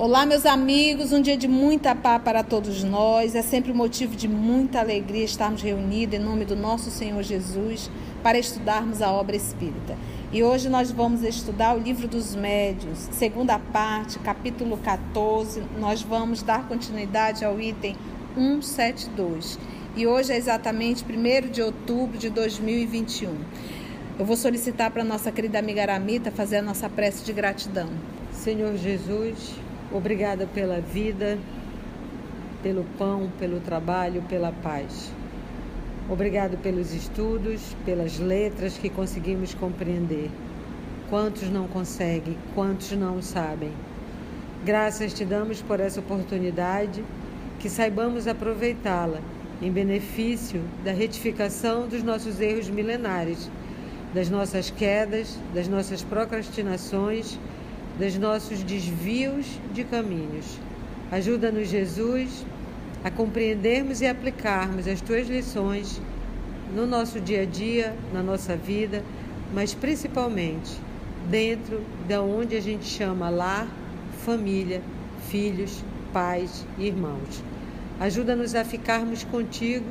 Olá, meus amigos, um dia de muita paz para todos nós. É sempre um motivo de muita alegria estarmos reunidos em nome do nosso Senhor Jesus para estudarmos a obra espírita. E hoje nós vamos estudar o livro dos médios, segunda parte, capítulo 14. Nós vamos dar continuidade ao item 172. E hoje é exatamente 1 de outubro de 2021. Eu vou solicitar para nossa querida amiga Aramita fazer a nossa prece de gratidão. Senhor Jesus, Obrigada pela vida, pelo pão, pelo trabalho, pela paz. Obrigado pelos estudos, pelas letras que conseguimos compreender. Quantos não conseguem, quantos não sabem. Graças te damos por essa oportunidade, que saibamos aproveitá-la em benefício da retificação dos nossos erros milenares, das nossas quedas, das nossas procrastinações dos nossos desvios de caminhos. Ajuda-nos, Jesus, a compreendermos e aplicarmos as tuas lições no nosso dia a dia, na nossa vida, mas principalmente dentro da onde a gente chama lar, família, filhos, pais e irmãos. Ajuda-nos a ficarmos contigo,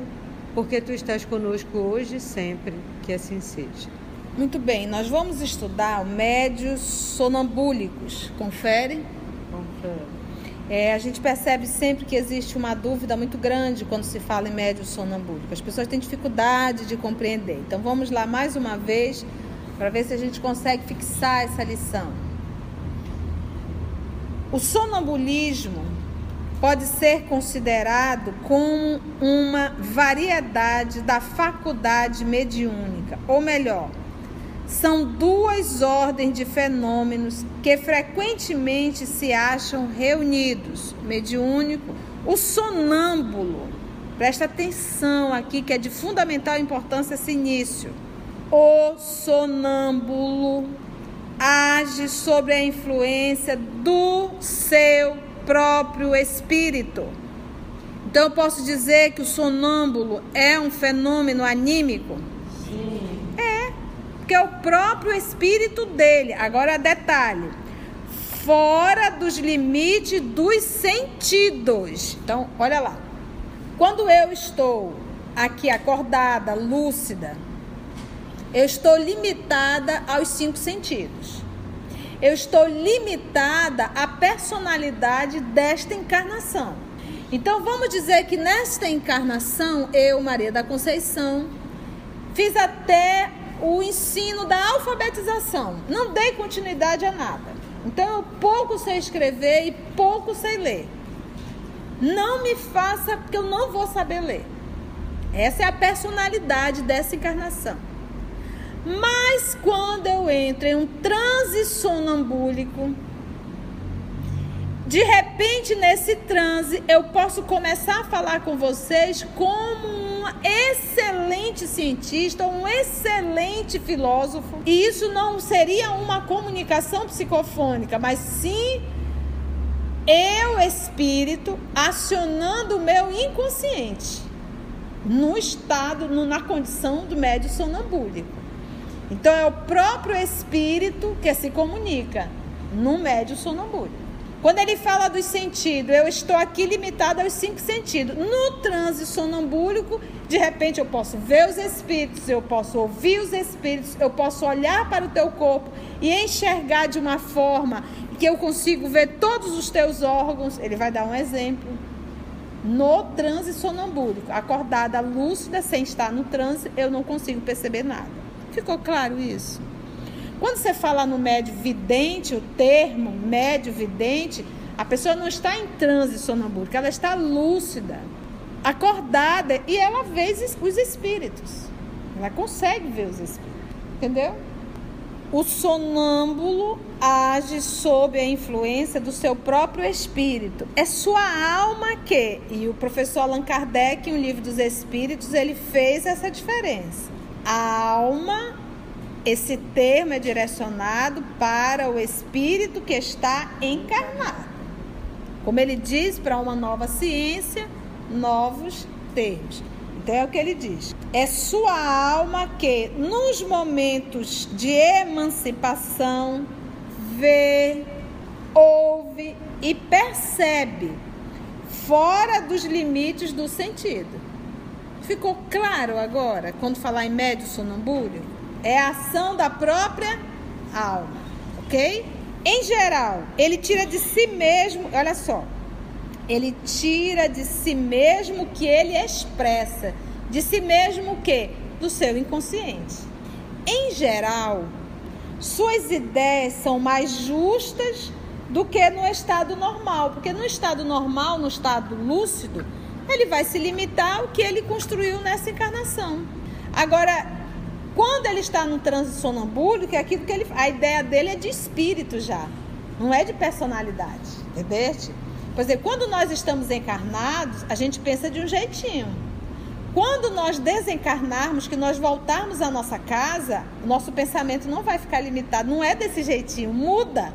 porque tu estás conosco hoje e sempre, que assim seja. Muito bem, nós vamos estudar médios sonambúlicos. Confere? Confere. É, a gente percebe sempre que existe uma dúvida muito grande quando se fala em médios sonambúlicos. As pessoas têm dificuldade de compreender. Então vamos lá mais uma vez para ver se a gente consegue fixar essa lição. O sonambulismo pode ser considerado como uma variedade da faculdade mediúnica, ou melhor, são duas ordens de fenômenos que frequentemente se acham reunidos: mediúnico, o sonâmbulo. Presta atenção aqui que é de fundamental importância esse início. O sonâmbulo age sobre a influência do seu próprio espírito. Então eu posso dizer que o sonâmbulo é um fenômeno anímico? Porque é o próprio espírito dele. Agora, detalhe: fora dos limites dos sentidos. Então, olha lá. Quando eu estou aqui acordada, lúcida, eu estou limitada aos cinco sentidos. Eu estou limitada à personalidade desta encarnação. Então vamos dizer que nesta encarnação, eu, Maria da Conceição, fiz até o ensino da alfabetização. Não dei continuidade a nada. Então eu pouco sei escrever e pouco sei ler. Não me faça, porque eu não vou saber ler. Essa é a personalidade dessa encarnação. Mas quando eu entro em um transe sonambúlico, de repente nesse transe eu posso começar a falar com vocês como um excelente cientista, um excelente filósofo. E isso não seria uma comunicação psicofônica, mas sim eu, espírito, acionando o meu inconsciente no estado, no, na condição do médio sonambúlico. Então é o próprio espírito que se comunica no médio sonambúlico. Quando ele fala dos sentidos, eu estou aqui limitado aos cinco sentidos. No transe sonambúlico, de repente eu posso ver os espíritos, eu posso ouvir os espíritos, eu posso olhar para o teu corpo e enxergar de uma forma que eu consigo ver todos os teus órgãos. Ele vai dar um exemplo. No transe sonambúlico, acordada, lúcida, sem estar no transe, eu não consigo perceber nada. Ficou claro isso? Quando você fala no médio vidente, o termo médio vidente, a pessoa não está em transe sonambúlico, ela está lúcida, acordada e ela vê os espíritos. Ela consegue ver os espíritos. Entendeu? O sonâmbulo age sob a influência do seu próprio espírito. É sua alma que, e o professor Allan Kardec, em O Livro dos Espíritos, ele fez essa diferença. A alma esse termo é direcionado para o espírito que está encarnado. Como ele diz, para uma nova ciência, novos termos. Então é o que ele diz. É sua alma que, nos momentos de emancipação, vê, ouve e percebe fora dos limites do sentido. Ficou claro agora quando falar em médio sonambúlico? É a ação da própria alma, ok? Em geral, ele tira de si mesmo, olha só, ele tira de si mesmo o que ele expressa, de si mesmo o que? Do seu inconsciente. Em geral, suas ideias são mais justas do que no estado normal, porque no estado normal, no estado lúcido, ele vai se limitar ao que ele construiu nessa encarnação. Agora, quando ele está no transe sonambúlico, é aquilo que ele, a ideia dele é de espírito já, não é de personalidade, entendeu? Por exemplo, quando nós estamos encarnados, a gente pensa de um jeitinho. Quando nós desencarnarmos, que nós voltarmos à nossa casa, o nosso pensamento não vai ficar limitado, não é desse jeitinho, muda.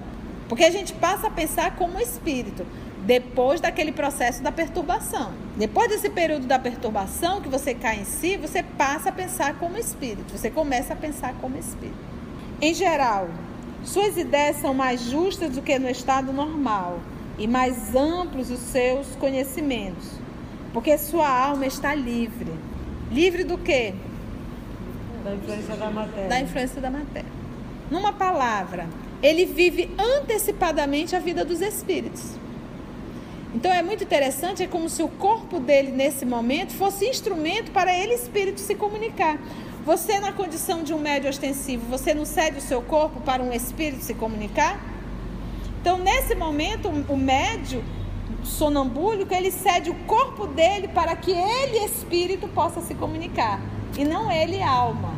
Porque a gente passa a pensar como espírito depois daquele processo da perturbação. Depois desse período da perturbação que você cai em si, você passa a pensar como espírito, você começa a pensar como espírito. Em geral, suas ideias são mais justas do que no estado normal e mais amplos os seus conhecimentos, porque sua alma está livre. Livre do quê? Da influência da matéria. Da influência da matéria. Numa palavra, ele vive antecipadamente a vida dos espíritos. Então é muito interessante, é como se o corpo dele nesse momento fosse instrumento para ele espírito se comunicar. Você na condição de um médio ostensivo, você não cede o seu corpo para um espírito se comunicar? Então nesse momento o médio sonambúlico, ele cede o corpo dele para que ele espírito possa se comunicar e não ele alma.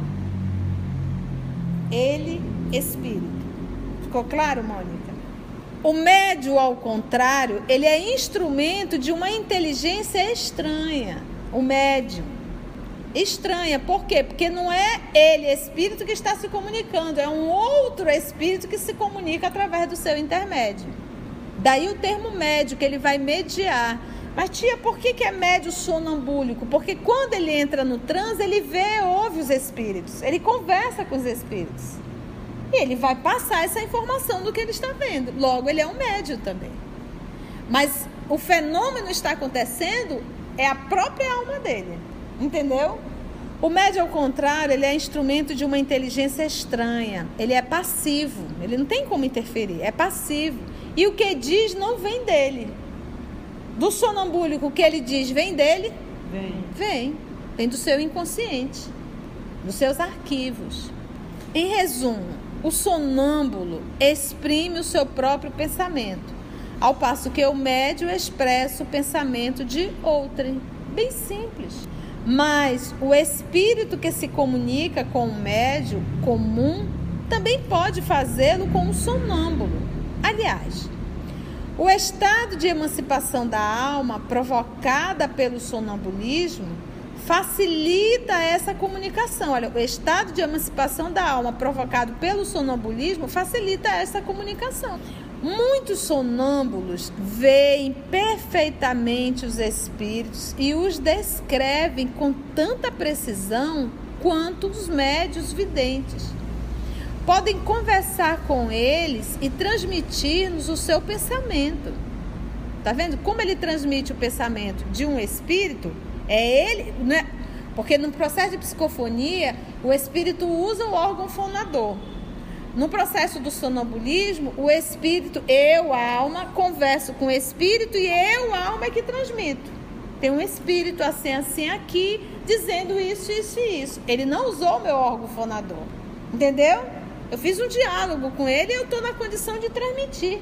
Ele espírito. Ficou claro, Mônica? O médio, ao contrário, ele é instrumento de uma inteligência estranha. O médium. Estranha, por quê? Porque não é ele, espírito, que está se comunicando, é um outro espírito que se comunica através do seu intermédio. Daí o termo médio, que ele vai mediar. Mas, tia, por que, que é médio sonambúlico? Porque quando ele entra no transe, ele vê, ouve os espíritos, ele conversa com os espíritos. E ele vai passar essa informação do que ele está vendo. Logo, ele é um médio também. Mas o fenômeno está acontecendo é a própria alma dele. Entendeu? O médio, ao contrário, ele é instrumento de uma inteligência estranha. Ele é passivo. Ele não tem como interferir. É passivo. E o que diz não vem dele. Do sonambúlico, o que ele diz vem dele? Vem. Vem. Vem do seu inconsciente. Dos seus arquivos. Em resumo, o sonâmbulo exprime o seu próprio pensamento, ao passo que o médio expressa o pensamento de outrem. Bem simples. Mas o espírito que se comunica com o médio comum também pode fazê-lo com o sonâmbulo. Aliás, o estado de emancipação da alma provocada pelo sonambulismo facilita essa comunicação. Olha, o estado de emancipação da alma provocado pelo sonambulismo facilita essa comunicação. Muitos sonâmbulos veem perfeitamente os espíritos e os descrevem com tanta precisão quanto os médios videntes. Podem conversar com eles e transmitir-nos o seu pensamento. Tá vendo como ele transmite o pensamento de um espírito? É ele, né? Porque no processo de psicofonia, o espírito usa o órgão fonador. No processo do sonambulismo, o espírito, eu, alma, converso com o espírito e eu, alma, é que transmito. Tem um espírito assim, assim aqui, dizendo isso, isso e isso. Ele não usou o meu órgão fonador. Entendeu? Eu fiz um diálogo com ele e eu estou na condição de transmitir.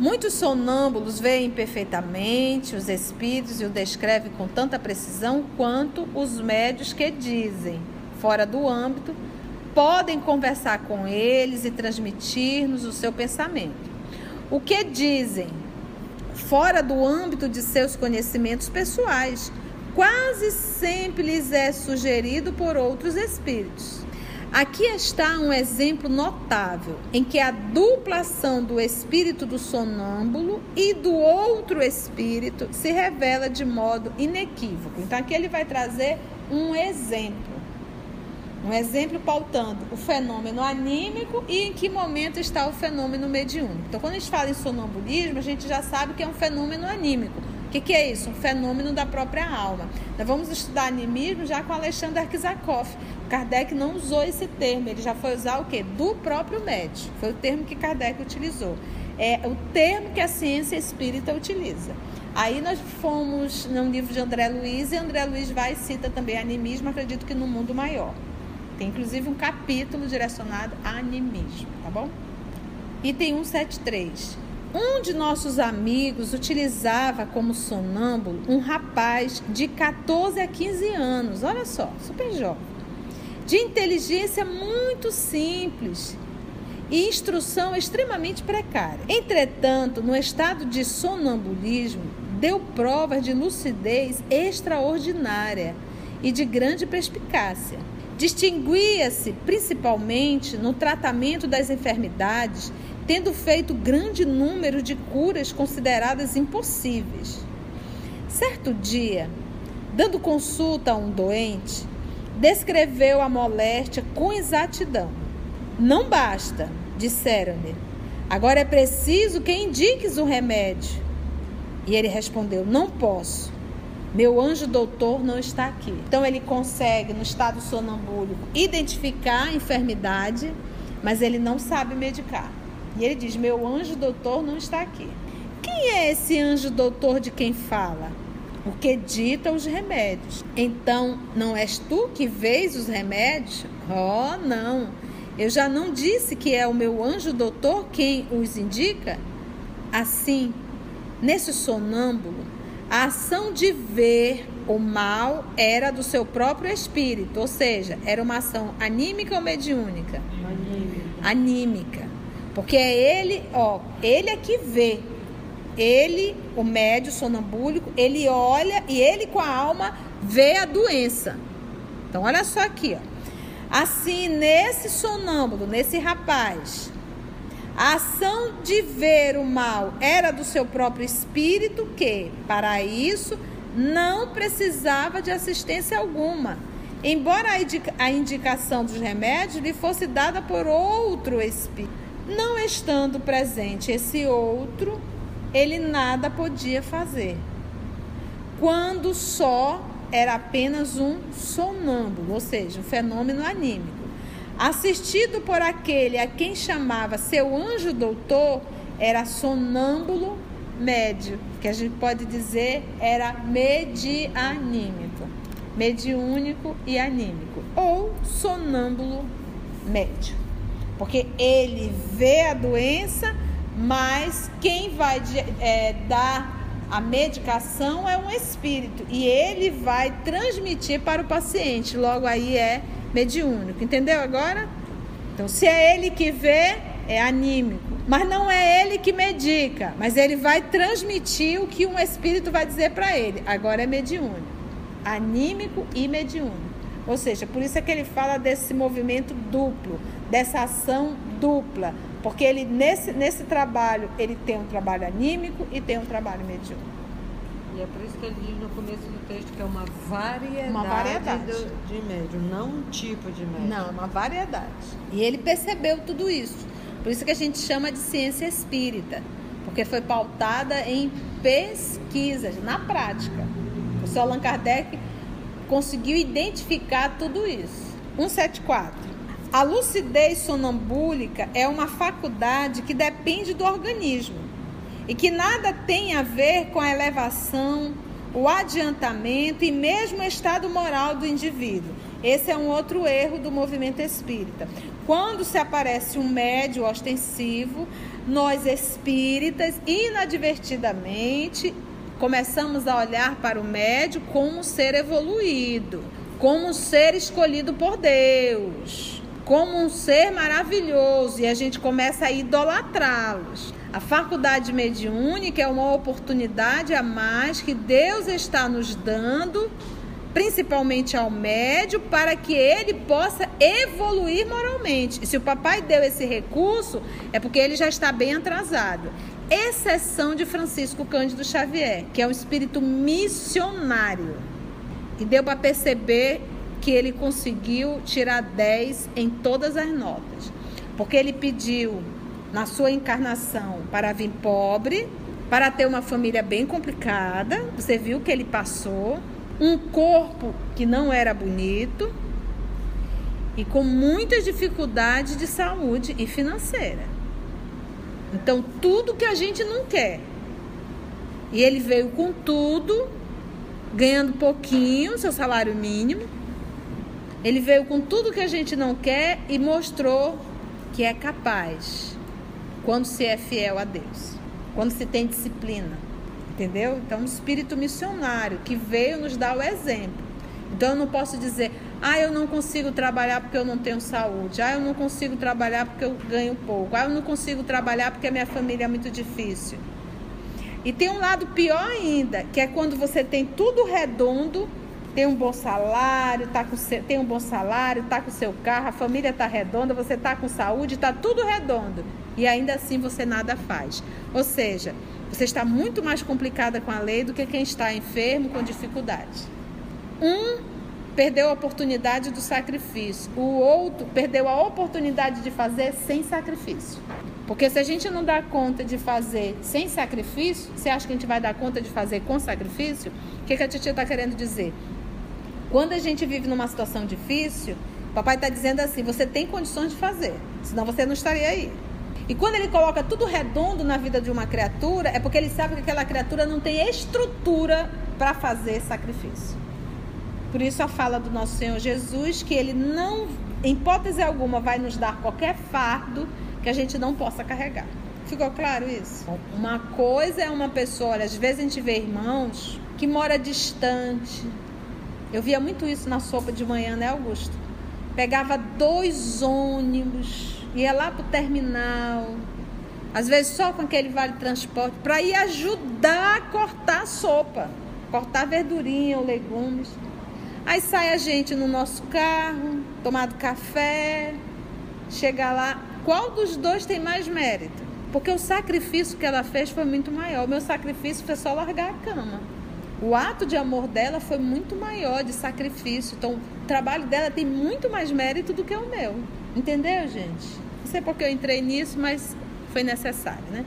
Muitos sonâmbulos veem perfeitamente os espíritos e o descrevem com tanta precisão quanto os médios que dizem, fora do âmbito, podem conversar com eles e transmitir-nos o seu pensamento. O que dizem, fora do âmbito de seus conhecimentos pessoais, quase sempre lhes é sugerido por outros espíritos. Aqui está um exemplo notável em que a duplação do espírito do sonâmbulo e do outro espírito se revela de modo inequívoco. Então, aqui ele vai trazer um exemplo. Um exemplo pautando o fenômeno anímico e em que momento está o fenômeno mediúnico. Então, quando a gente fala em sonambulismo, a gente já sabe que é um fenômeno anímico. O que, que, é isso? Um fenômeno da própria alma. Nós vamos estudar animismo já com Alexander Arkisakoff. Kardec não usou esse termo, ele já foi usar o quê? Do próprio médico. Foi o termo que Kardec utilizou. É o termo que a ciência espírita utiliza. Aí nós fomos num livro de André Luiz, e André Luiz vai e cita também animismo, acredito que no mundo maior. Tem inclusive um capítulo direcionado a animismo, tá bom? Item 173. Um de nossos amigos utilizava como sonâmbulo um rapaz de 14 a 15 anos, olha só, super jovem, de inteligência muito simples e instrução extremamente precária. Entretanto, no estado de sonambulismo, deu provas de lucidez extraordinária e de grande perspicácia. Distinguia-se principalmente no tratamento das enfermidades tendo feito grande número de curas consideradas impossíveis. Certo dia, dando consulta a um doente, descreveu a moléstia com exatidão. Não basta, disseram-lhe. Agora é preciso que indiques o remédio. E ele respondeu: Não posso. Meu anjo doutor não está aqui. Então ele consegue, no estado sonambúlico, identificar a enfermidade, mas ele não sabe medicar. E ele diz: Meu anjo doutor não está aqui. Quem é esse anjo doutor de quem fala? O que dita os remédios. Então, não és tu que vês os remédios? Oh, não. Eu já não disse que é o meu anjo doutor quem os indica? Assim, nesse sonâmbulo, a ação de ver o mal era do seu próprio espírito, ou seja, era uma ação anímica ou mediúnica? Anímica. Anímica. Porque é ele, ó, ele é que vê. Ele, o médio sonambúlico, ele olha e ele com a alma vê a doença. Então olha só aqui, ó. Assim, nesse sonâmbulo, nesse rapaz, a ação de ver o mal era do seu próprio espírito, que, para isso, não precisava de assistência alguma, embora a indicação dos remédios lhe fosse dada por outro espírito. Não estando presente esse outro, ele nada podia fazer. Quando só era apenas um sonâmbulo, ou seja, um fenômeno anímico. Assistido por aquele a quem chamava seu anjo doutor, era sonâmbulo médio, que a gente pode dizer era medianímico, mediúnico e anímico, ou sonâmbulo médio porque ele vê a doença, mas quem vai é, dar a medicação é um espírito e ele vai transmitir para o paciente. Logo aí é mediúnico, entendeu agora? Então, se é ele que vê, é anímico. Mas não é ele que medica, mas ele vai transmitir o que um espírito vai dizer para ele. Agora é mediúnico. Anímico e mediúnico. Ou seja, por isso é que ele fala desse movimento duplo, dessa ação dupla, porque ele nesse, nesse trabalho ele tem um trabalho anímico e tem um trabalho mediúnico. E é por isso que ele diz no começo do texto que é uma variedade, uma variedade. Do, de médium, não um tipo de médium. Não, é uma variedade. E ele percebeu tudo isso. Por isso que a gente chama de ciência espírita, porque foi pautada em pesquisas, na prática. O seu Allan Kardec conseguiu identificar tudo isso. 174. A lucidez sonambúlica é uma faculdade que depende do organismo e que nada tem a ver com a elevação, o adiantamento e mesmo o estado moral do indivíduo. Esse é um outro erro do movimento espírita. Quando se aparece um médio ostensivo, nós espíritas, inadvertidamente, começamos a olhar para o médio como um ser evoluído, como um ser escolhido por Deus, como um ser maravilhoso e a gente começa a idolatrá-los. A faculdade mediúnica é uma oportunidade a mais que Deus está nos dando, principalmente ao médio, para que ele possa evoluir moralmente. E se o papai deu esse recurso, é porque ele já está bem atrasado exceção de Francisco Cândido Xavier, que é um espírito missionário. E deu para perceber que ele conseguiu tirar 10 em todas as notas. Porque ele pediu na sua encarnação para vir pobre, para ter uma família bem complicada. Você viu que ele passou um corpo que não era bonito e com muitas dificuldades de saúde e financeira. Então, tudo que a gente não quer. E ele veio com tudo, ganhando pouquinho, seu salário mínimo. Ele veio com tudo que a gente não quer e mostrou que é capaz quando se é fiel a Deus, quando se tem disciplina entendeu? Então, um espírito missionário que veio nos dar o exemplo. Então, eu não posso dizer, ah, eu não consigo trabalhar porque eu não tenho saúde, ah, eu não consigo trabalhar porque eu ganho pouco, ah, eu não consigo trabalhar porque a minha família é muito difícil. E tem um lado pior ainda, que é quando você tem tudo redondo, tem um bom salário, tá com seu, tem um bom salário, tá com seu carro, a família tá redonda, você tá com saúde, tá tudo redondo. E ainda assim você nada faz. Ou seja, você está muito mais complicada com a lei do que quem está enfermo com dificuldade. Um perdeu a oportunidade do sacrifício, o outro perdeu a oportunidade de fazer sem sacrifício. Porque se a gente não dá conta de fazer sem sacrifício, você acha que a gente vai dar conta de fazer com sacrifício? O que, que a titia está querendo dizer? Quando a gente vive numa situação difícil, papai está dizendo assim: você tem condições de fazer, senão você não estaria aí. E quando ele coloca tudo redondo na vida de uma criatura, é porque ele sabe que aquela criatura não tem estrutura para fazer sacrifício. Por isso a fala do nosso Senhor Jesus, que ele não, em hipótese alguma, vai nos dar qualquer fardo que a gente não possa carregar. Ficou claro isso? Uma coisa é uma pessoa, olha, às vezes a gente vê irmãos que mora distante. Eu via muito isso na sopa de manhã, né, Augusto? Pegava dois ônibus ia lá para o terminal, às vezes só com aquele vale transporte, para ir ajudar a cortar a sopa, cortar verdurinha ou legumes. Aí sai a gente no nosso carro, tomado café, chega lá. Qual dos dois tem mais mérito? Porque o sacrifício que ela fez foi muito maior. O meu sacrifício foi só largar a cama. O ato de amor dela foi muito maior de sacrifício. Então, o trabalho dela tem muito mais mérito do que o meu. Entendeu, gente? Não sei porque eu entrei nisso, mas foi necessário, né?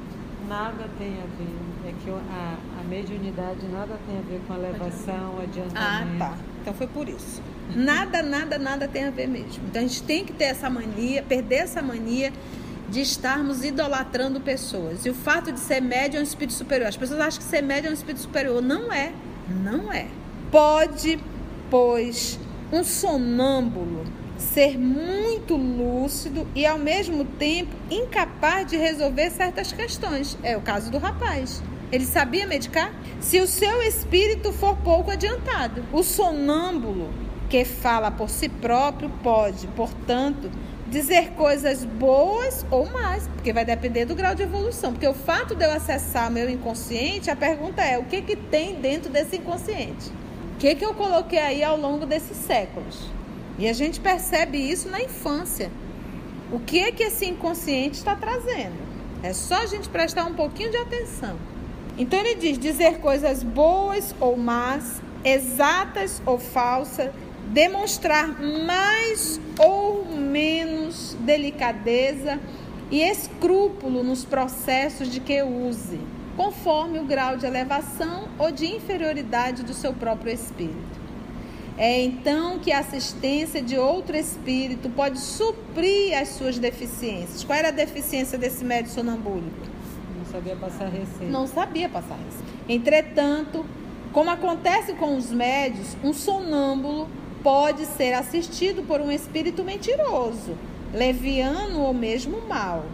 Nada tem a ver. É que a, a mediunidade nada tem a ver com a elevação, adiantamento. Ah, tá. Então foi por isso. Nada, nada, nada tem a ver mesmo. Então a gente tem que ter essa mania, perder essa mania de estarmos idolatrando pessoas. E o fato de ser médio é um espírito superior. As pessoas acham que ser médio é um espírito superior. Não é. Não é. Pode, pois, um sonâmbulo ser muito lúcido e ao mesmo tempo incapaz de resolver certas questões. É o caso do rapaz. Ele sabia medicar? Se o seu espírito for pouco adiantado. O sonâmbulo, que fala por si próprio, pode, portanto, dizer coisas boas ou más, porque vai depender do grau de evolução. Porque o fato de eu acessar meu inconsciente, a pergunta é: o que, que tem dentro desse inconsciente? O que, que eu coloquei aí ao longo desses séculos? E a gente percebe isso na infância. O que é que esse inconsciente está trazendo? É só a gente prestar um pouquinho de atenção. Então ele diz dizer coisas boas ou más, exatas ou falsas, demonstrar mais ou menos delicadeza e escrúpulo nos processos de que use, conforme o grau de elevação ou de inferioridade do seu próprio espírito. É então que a assistência de outro espírito pode suprir as suas deficiências. Qual era a deficiência desse médico sonambúlico? Não sabia passar receita. Não sabia passar receita. Entretanto, como acontece com os médios, um sonâmbulo pode ser assistido por um espírito mentiroso, leviano ou mesmo mal.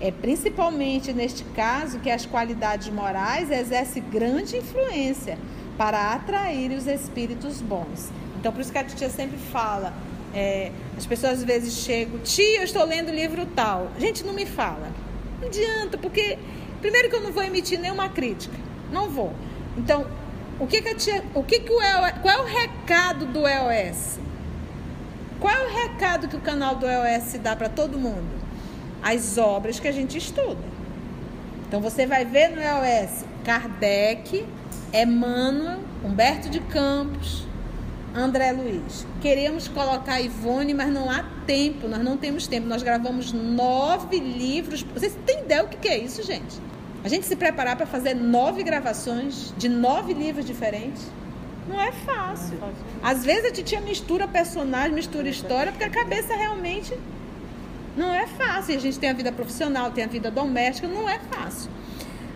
É principalmente neste caso que as qualidades morais exercem grande influência para atrair os espíritos bons. Então, por isso que a tia sempre fala. É, as pessoas às vezes chegam, tia, eu estou lendo livro tal. Gente, não me fala. Não adianta, porque primeiro que eu não vou emitir nenhuma crítica. Não vou. Então, o que, que tia. O que, que o EOS, qual é o recado do EOS? Qual é o recado que o canal do EOS dá para todo mundo? As obras que a gente estuda. Então você vai ver no EOS Kardec Emmanuel, Humberto de Campos, André Luiz. Queremos colocar Ivone, mas não há tempo, nós não temos tempo. Nós gravamos nove livros. Vocês têm ideia o que é isso, gente? A gente se preparar para fazer nove gravações de nove livros diferentes. Não é fácil. Às vezes a titia mistura personagem, mistura história, porque a cabeça realmente não é fácil. A gente tem a vida profissional, tem a vida doméstica, não é fácil.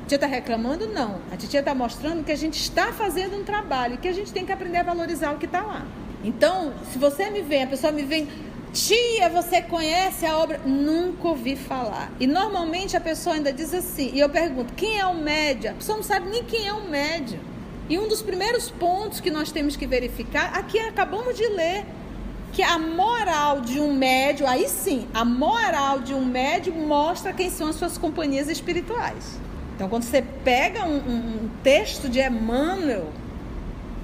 A tia está reclamando? Não. A tia está mostrando que a gente está fazendo um trabalho e que a gente tem que aprender a valorizar o que está lá. Então, se você me vem, a pessoa me vem, tia, você conhece a obra? Nunca ouvi falar. E normalmente a pessoa ainda diz assim, e eu pergunto, quem é o médio? A pessoa não sabe nem quem é o médio. E um dos primeiros pontos que nós temos que verificar, aqui acabamos de ler, que a moral de um médio, aí sim, a moral de um médio mostra quem são as suas companhias espirituais. Então, quando você pega um, um, um texto de Emmanuel,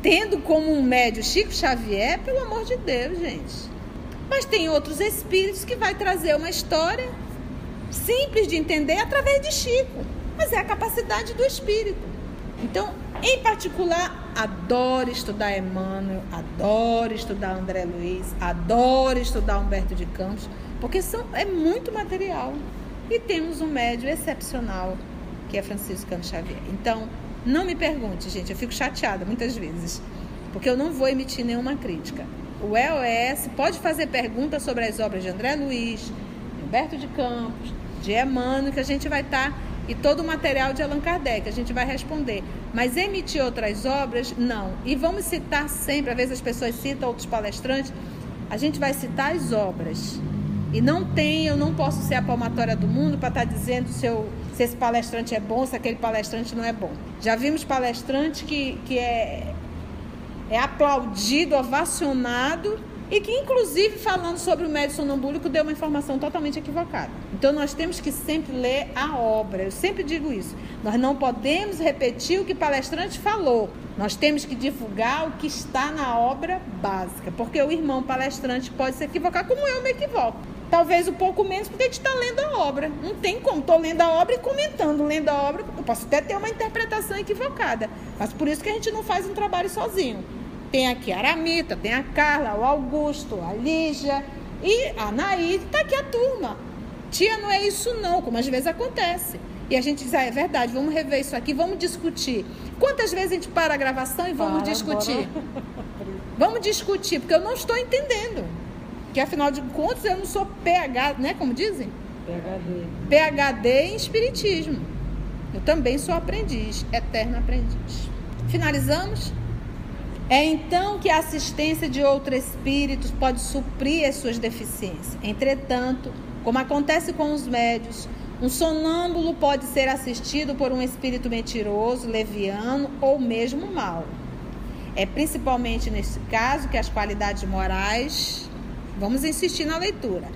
tendo como um médio Chico Xavier, pelo amor de Deus, gente. Mas tem outros espíritos que vai trazer uma história simples de entender através de Chico. Mas é a capacidade do espírito. Então, em particular, adoro estudar Emmanuel, adoro estudar André Luiz, adoro estudar Humberto de Campos, porque são, é muito material. E temos um médio excepcional, que é Francisco Cano Xavier. Então, não me pergunte, gente, eu fico chateada muitas vezes, porque eu não vou emitir nenhuma crítica. O EOS pode fazer perguntas sobre as obras de André Luiz, Humberto de Campos, de Emmanuel, que a gente vai estar. Tá e todo o material de Allan Kardec. A gente vai responder. Mas emitir outras obras, não. E vamos citar sempre, às vezes as pessoas citam outros palestrantes, a gente vai citar as obras. E não tem, eu não posso ser a palmatória do mundo para estar tá dizendo se, eu, se esse palestrante é bom, se aquele palestrante não é bom. Já vimos palestrante que, que é, é aplaudido, ovacionado e que, inclusive, falando sobre o médio sonambúlico, deu uma informação totalmente equivocada. Então, nós temos que sempre ler a obra. Eu sempre digo isso. Nós não podemos repetir o que o palestrante falou. Nós temos que divulgar o que está na obra básica. Porque o irmão palestrante pode se equivocar, como eu me equivoco. Talvez um pouco menos, porque a gente está lendo a obra. Não tem como. Estou lendo a obra e comentando, lendo a obra. Eu posso até ter uma interpretação equivocada. Mas por isso que a gente não faz um trabalho sozinho. Tem aqui a Aramita, tem a Carla, o Augusto, a Lígia e a Naide. Está aqui a turma. Tia, não é isso não, como às vezes acontece. E a gente diz, ah, é verdade, vamos rever isso aqui, vamos discutir. Quantas vezes a gente para a gravação e vamos para, discutir? Bora. Vamos discutir, porque eu não estou entendendo. Que afinal de contas eu não sou PH, né? Como dizem? PHD. PHD em Espiritismo. Eu também sou aprendiz, eterno aprendiz. Finalizamos? É então que a assistência de outros espíritos pode suprir as suas deficiências. Entretanto, como acontece com os médios, um sonâmbulo pode ser assistido por um espírito mentiroso, leviano ou mesmo mau. É principalmente nesse caso que as qualidades morais, vamos insistir na leitura,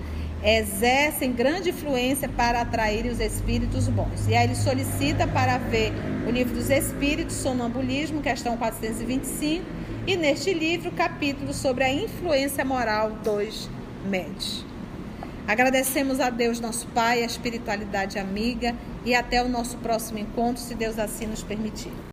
exercem grande influência para atrair os espíritos bons. E aí ele solicita para ver o livro dos Espíritos, Sonambulismo, questão 425, e neste livro, capítulo sobre a influência moral dos médios. Agradecemos a Deus, nosso Pai, a espiritualidade amiga e até o nosso próximo encontro, se Deus assim nos permitir.